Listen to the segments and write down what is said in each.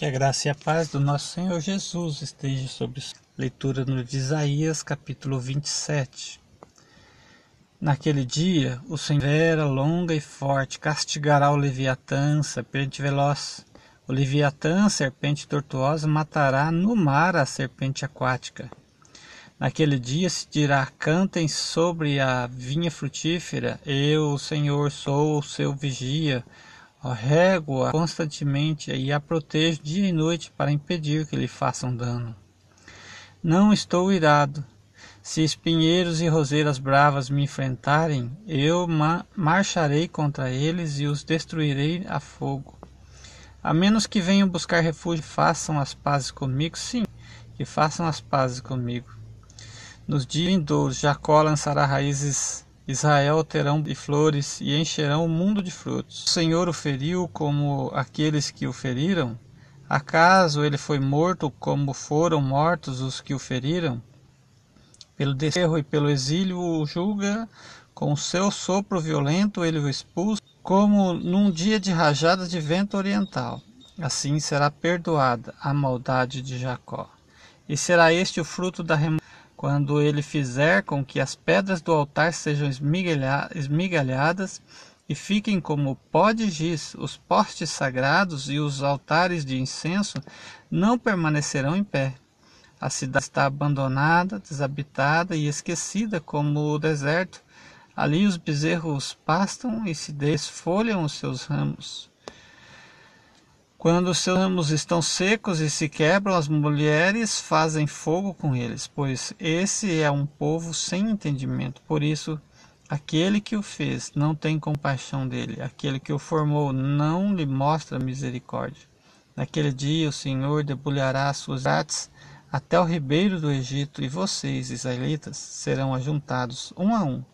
Que a graça e a paz do nosso Senhor Jesus esteja sobre leitura no de Isaías, capítulo 27. Naquele dia, o Senhor vera longa e forte castigará o Leviatã, serpente veloz. O Leviatã, serpente tortuosa, matará no mar a serpente aquática. Naquele dia se dirá: Cantem sobre a vinha frutífera, eu, o Senhor, sou o seu vigia rego-a constantemente e a protejo dia e noite para impedir que lhe façam dano. Não estou irado. Se espinheiros e roseiras bravas me enfrentarem, eu ma marcharei contra eles e os destruirei a fogo. A menos que venham buscar refúgio, façam as pazes comigo, sim, que façam as pazes comigo. Nos dias vindouros, Jacó lançará raízes Israel terão de flores e encherão o mundo de frutos. O Senhor o feriu como aqueles que o feriram? Acaso ele foi morto como foram mortos os que o feriram? Pelo desterro e pelo exílio o julga, com o seu sopro violento ele o expulsa, como num dia de rajadas de vento oriental. Assim será perdoada a maldade de Jacó. E será este o fruto da quando ele fizer com que as pedras do altar sejam esmigalhadas e fiquem como pó de giz, os postes sagrados e os altares de incenso não permanecerão em pé. A cidade está abandonada, desabitada e esquecida como o deserto. Ali os bezerros pastam e se desfolham os seus ramos. Quando seus ramos estão secos e se quebram, as mulheres fazem fogo com eles, pois esse é um povo sem entendimento. Por isso, aquele que o fez não tem compaixão dele, aquele que o formou não lhe mostra misericórdia. Naquele dia o Senhor debulhará suas artes até o ribeiro do Egito, e vocês, israelitas, serão ajuntados um a um.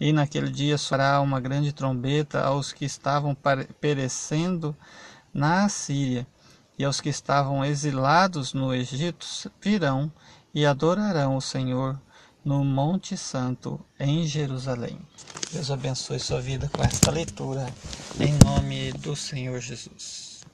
E naquele dia soará uma grande trombeta aos que estavam perecendo na Assíria, e aos que estavam exilados no Egito virão e adorarão o Senhor no Monte Santo em Jerusalém. Deus abençoe sua vida com esta leitura, em nome do Senhor Jesus.